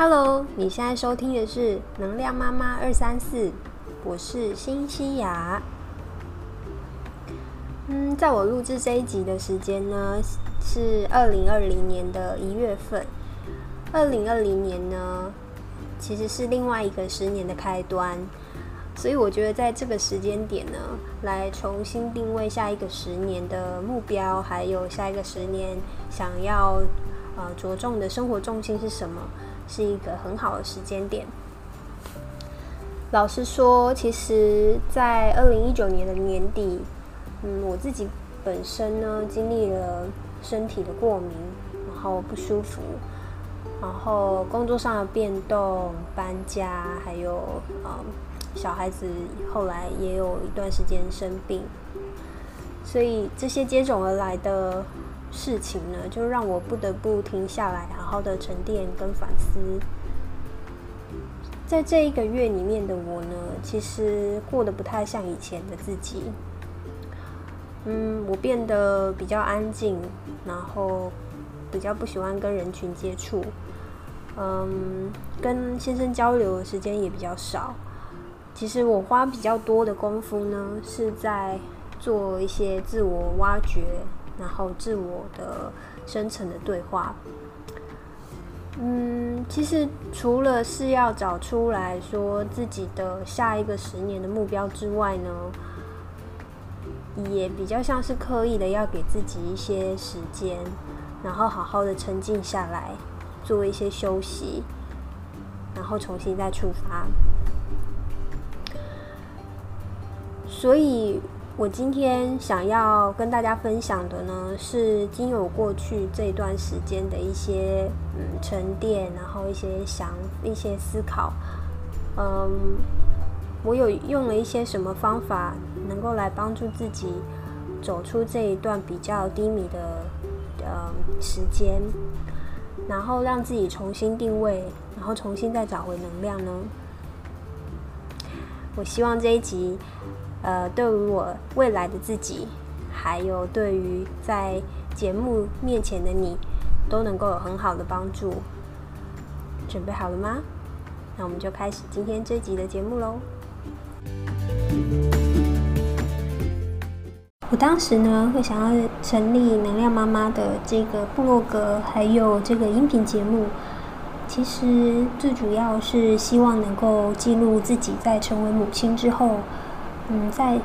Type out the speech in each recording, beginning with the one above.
Hello，你现在收听的是能量妈妈二三四，我是新西亚。嗯，在我录制这一集的时间呢，是二零二零年的一月份。二零二零年呢，其实是另外一个十年的开端，所以我觉得在这个时间点呢，来重新定位下一个十年的目标，还有下一个十年想要呃着重的生活重心是什么。是一个很好的时间点。老实说，其实，在二零一九年的年底，嗯，我自己本身呢，经历了身体的过敏，然后不舒服，然后工作上的变动、搬家，还有嗯，小孩子后来也有一段时间生病，所以这些接踵而来的。事情呢，就让我不得不停下来，好好的沉淀跟反思。在这一个月里面的我呢，其实过得不太像以前的自己。嗯，我变得比较安静，然后比较不喜欢跟人群接触。嗯，跟先生交流的时间也比较少。其实我花比较多的功夫呢，是在做一些自我挖掘。然后自我的深层的对话，嗯，其实除了是要找出来说自己的下一个十年的目标之外呢，也比较像是刻意的要给自己一些时间，然后好好的沉静下来，做一些休息，然后重新再出发。所以。我今天想要跟大家分享的呢，是经由过去这段时间的一些嗯沉淀，然后一些想一些思考，嗯，我有用了一些什么方法，能够来帮助自己走出这一段比较低迷的呃时间，然后让自己重新定位，然后重新再找回能量呢？我希望这一集。呃，对于我未来的自己，还有对于在节目面前的你，都能够有很好的帮助。准备好了吗？那我们就开始今天这集的节目喽。我当时呢，会想要成立能量妈妈的这个部落格，还有这个音频节目，其实最主要是希望能够记录自己在成为母亲之后。嗯，在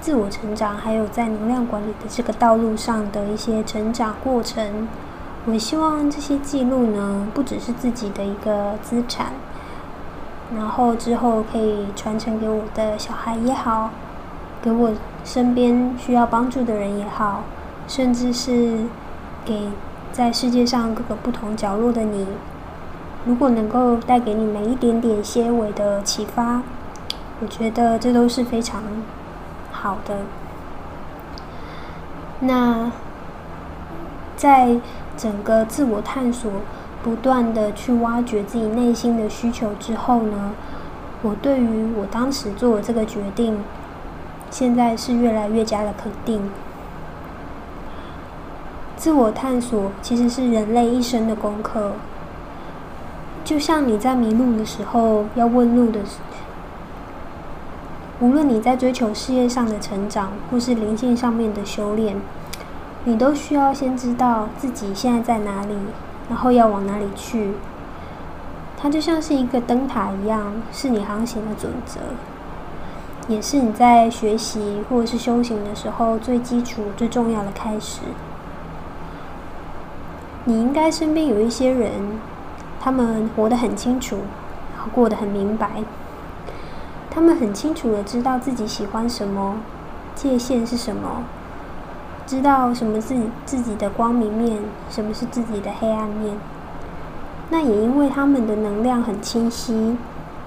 自我成长，还有在能量管理的这个道路上的一些成长过程，我希望这些记录呢，不只是自己的一个资产，然后之后可以传承给我的小孩也好，给我身边需要帮助的人也好，甚至是给在世界上各个不同角落的你，如果能够带给你们一点点些微的启发。我觉得这都是非常好的。那在整个自我探索、不断的去挖掘自己内心的需求之后呢，我对于我当时做的这个决定，现在是越来越加的肯定。自我探索其实是人类一生的功课，就像你在迷路的时候要问路的。无论你在追求事业上的成长，或是灵性上面的修炼，你都需要先知道自己现在在哪里，然后要往哪里去。它就像是一个灯塔一样，是你航行的准则，也是你在学习或者是修行的时候最基础、最重要的开始。你应该身边有一些人，他们活得很清楚，然后过得很明白。他们很清楚的知道自己喜欢什么，界限是什么，知道什么是自己的光明面，什么是自己的黑暗面。那也因为他们的能量很清晰，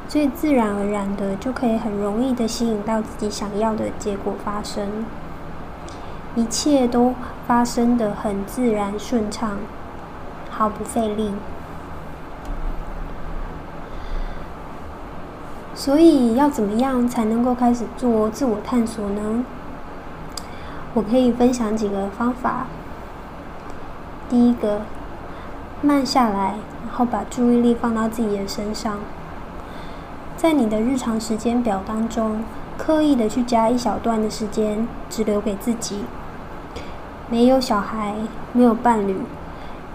所以自然而然的就可以很容易的吸引到自己想要的结果发生，一切都发生的很自然顺畅，毫不费力。所以要怎么样才能够开始做自我探索呢？我可以分享几个方法。第一个，慢下来，然后把注意力放到自己的身上，在你的日常时间表当中，刻意的去加一小段的时间，只留给自己。没有小孩，没有伴侣，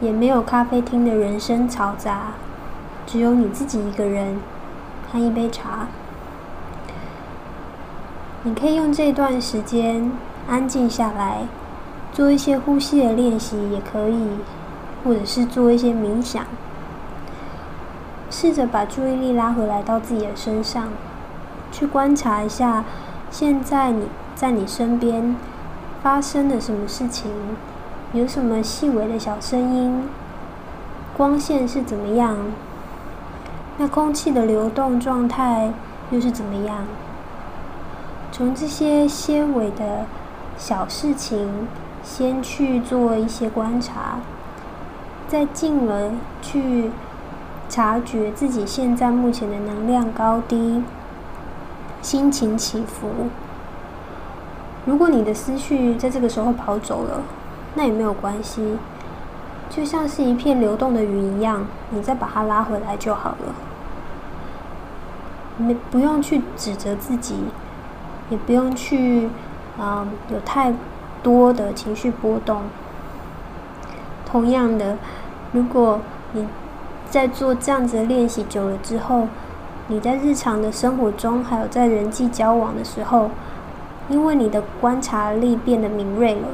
也没有咖啡厅的人声嘈杂，只有你自己一个人一杯茶。你可以用这段时间安静下来，做一些呼吸的练习，也可以。或者是做一些冥想，试着把注意力拉回来到自己的身上，去观察一下现在你在你身边发生了什么事情，有什么细微的小声音，光线是怎么样，那空气的流动状态又是怎么样？从这些些微的小事情先去做一些观察。再进而去察觉自己现在目前的能量高低、心情起伏。如果你的思绪在这个时候跑走了，那也没有关系，就像是一片流动的云一样，你再把它拉回来就好了。你不用去指责自己，也不用去啊有太多的情绪波动。同样的，如果你在做这样子的练习久了之后，你在日常的生活中，还有在人际交往的时候，因为你的观察力变得敏锐了，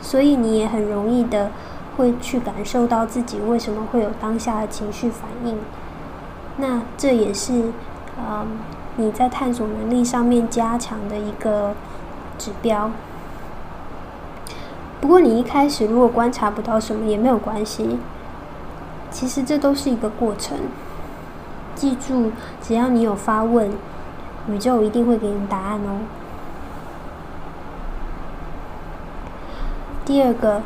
所以你也很容易的会去感受到自己为什么会有当下的情绪反应。那这也是，嗯，你在探索能力上面加强的一个指标。不过，你一开始如果观察不到什么也没有关系。其实这都是一个过程。记住，只要你有发问，宇宙一定会给你答案哦。第二个，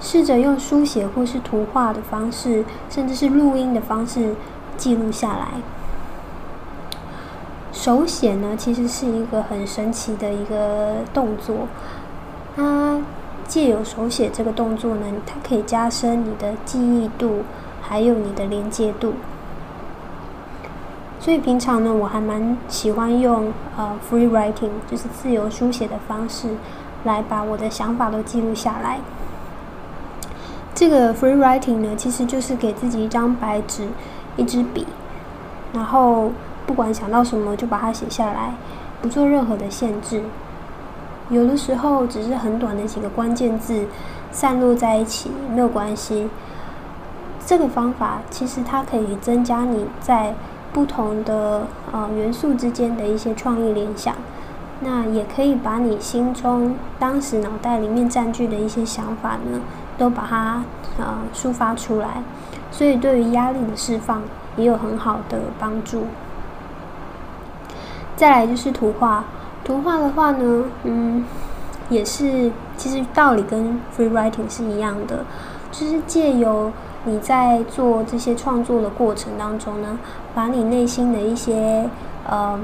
试着用书写或是图画的方式，甚至是录音的方式记录下来。手写呢，其实是一个很神奇的一个动作，它。借由手写这个动作呢，它可以加深你的记忆度，还有你的连接度。所以平常呢，我还蛮喜欢用呃 free writing，就是自由书写的方式，来把我的想法都记录下来。这个 free writing 呢，其实就是给自己一张白纸、一支笔，然后不管想到什么就把它写下来，不做任何的限制。有的时候只是很短的几个关键字散落在一起，没有关系。这个方法其实它可以增加你在不同的呃元素之间的一些创意联想，那也可以把你心中当时脑袋里面占据的一些想法呢，都把它呃抒发出来，所以对于压力的释放也有很好的帮助。再来就是图画。图画的话呢，嗯，也是其实道理跟 free writing 是一样的，就是借由你在做这些创作的过程当中呢，把你内心的一些嗯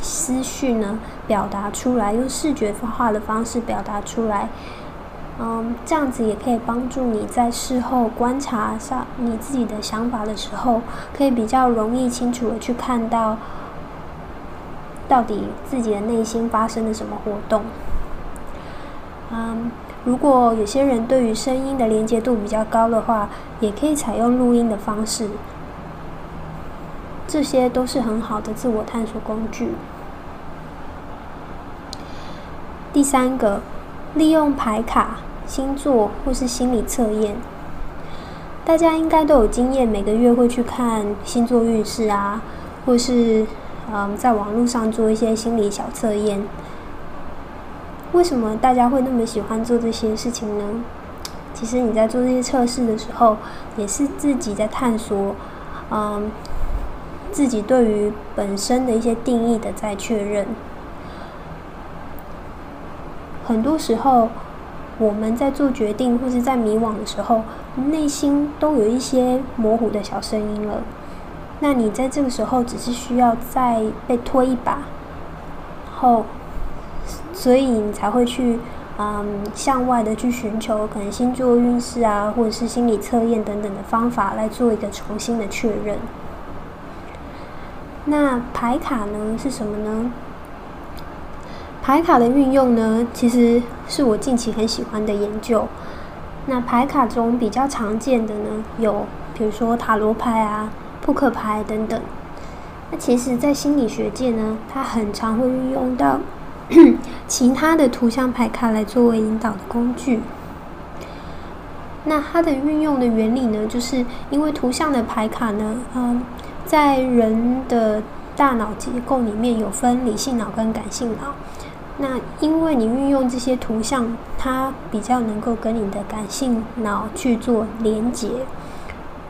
思绪呢表达出来，用视觉化的方式表达出来，嗯，这样子也可以帮助你在事后观察上你自己的想法的时候，可以比较容易清楚的去看到。到底自己的内心发生了什么活动？嗯，如果有些人对于声音的连接度比较高的话，也可以采用录音的方式。这些都是很好的自我探索工具。第三个，利用牌卡、星座或是心理测验。大家应该都有经验，每个月会去看星座运势啊，或是。嗯，在网络上做一些心理小测验。为什么大家会那么喜欢做这些事情呢？其实你在做这些测试的时候，也是自己在探索，嗯，自己对于本身的一些定义的在确认。很多时候，我们在做决定或是在迷惘的时候，内心都有一些模糊的小声音了。那你在这个时候只是需要再被推一把，后，所以你才会去嗯向外的去寻求可能星座运势啊，或者是心理测验等等的方法来做一个重新的确认。那牌卡呢是什么呢？牌卡的运用呢，其实是我近期很喜欢的研究。那牌卡中比较常见的呢，有比如说塔罗牌啊、扑克牌等等。那其实，在心理学界呢，它很常会运用到 其他的图像牌卡来作为引导的工具。那它的运用的原理呢，就是因为图像的牌卡呢，嗯，在人的大脑结构里面有分理性脑跟感性脑。那因为你运用这些图像，它比较能够跟你的感性脑去做连接，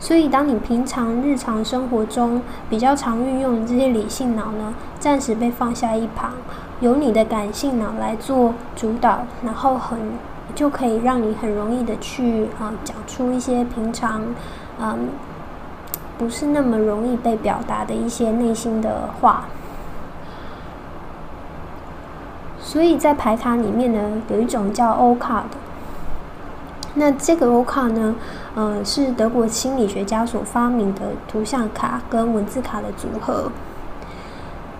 所以当你平常日常生活中比较常运用的这些理性脑呢，暂时被放下一旁，由你的感性脑来做主导，然后很就可以让你很容易的去啊讲出一些平常嗯不是那么容易被表达的一些内心的话。所以在牌卡里面呢，有一种叫欧卡的。那这个欧卡呢，呃，是德国心理学家所发明的图像卡跟文字卡的组合。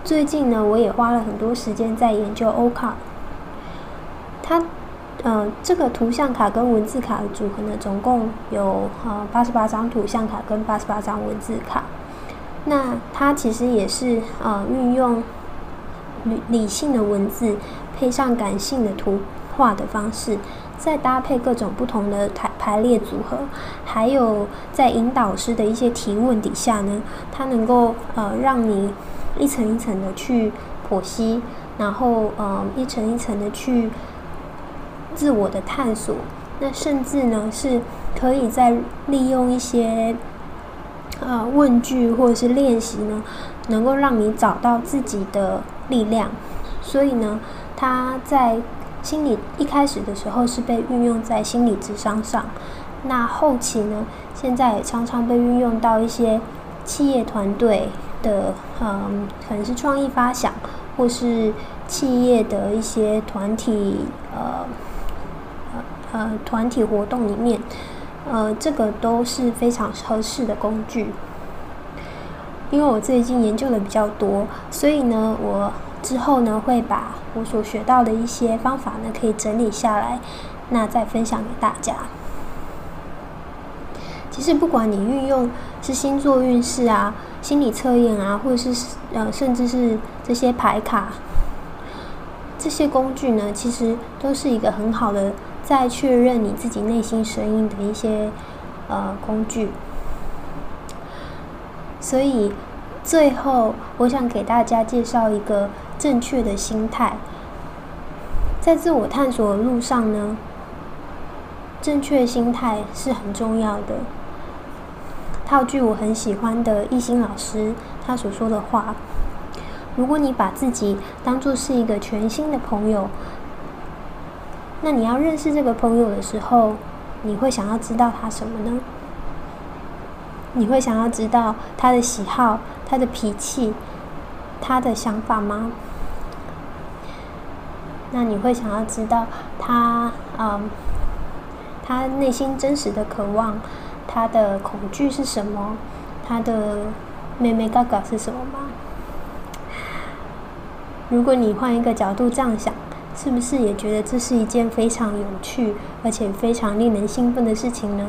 最近呢，我也花了很多时间在研究欧卡。它，呃，这个图像卡跟文字卡的组合呢，总共有呃八十八张图像卡跟八十八张文字卡。那它其实也是呃运用理理性的文字。配上感性的图画的方式，再搭配各种不同的排排列组合，还有在引导师的一些提问底下呢，它能够呃让你一层一层的去剖析，然后呃一层一层的去自我的探索。那甚至呢是可以在利用一些呃问句或者是练习呢，能够让你找到自己的力量。所以呢。它在心理一开始的时候是被运用在心理智商上，那后期呢，现在也常常被运用到一些企业团队的，嗯，可能是创意发想，或是企业的一些团体，呃，呃，团体活动里面，呃，这个都是非常合适的工具。因为我最近研究的比较多，所以呢，我。之后呢，会把我所学到的一些方法呢，可以整理下来，那再分享给大家。其实不管你运用是星座运势啊、心理测验啊，或者是呃，甚至是这些牌卡，这些工具呢，其实都是一个很好的在确认你自己内心声音的一些呃工具。所以最后，我想给大家介绍一个。正确的心态，在自我探索的路上呢，正确心态是很重要的。套句我很喜欢的易兴老师他所说的话：，如果你把自己当做是一个全新的朋友，那你要认识这个朋友的时候，你会想要知道他什么呢？你会想要知道他的喜好、他的脾气、他的想法吗？那你会想要知道他，嗯，他内心真实的渴望，他的恐惧是什么？他的妹妹嘎嘎是什么吗？如果你换一个角度这样想，是不是也觉得这是一件非常有趣而且非常令人兴奋的事情呢？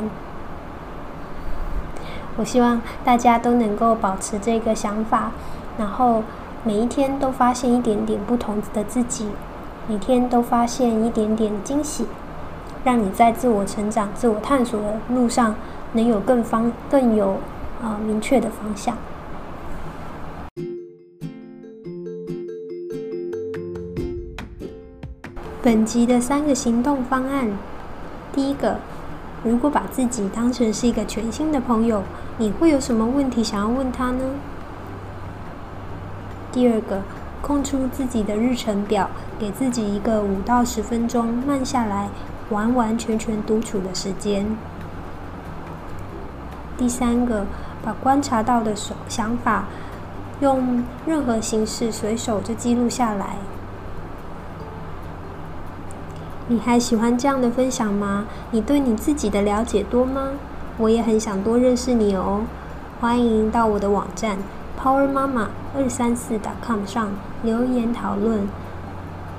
我希望大家都能够保持这个想法，然后每一天都发现一点点不同的自己。每天都发现一点点惊喜，让你在自我成长、自我探索的路上能有更方、更有啊明确的方向。本集的三个行动方案：第一个，如果把自己当成是一个全新的朋友，你会有什么问题想要问他呢？第二个。空出自己的日程表，给自己一个五到十分钟慢下来、完完全全独处的时间。第三个，把观察到的想法，用任何形式随手就记录下来。你还喜欢这样的分享吗？你对你自己的了解多吗？我也很想多认识你哦。欢迎到我的网站 Power 妈妈二三四 .com 上留言讨论。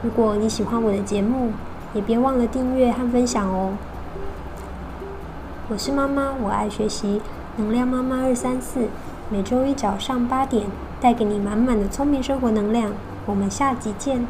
如果你喜欢我的节目，也别忘了订阅和分享哦。我是妈妈，我爱学习，能量妈妈二三四，每周一早上八点，带给你满满的聪明生活能量。我们下集见。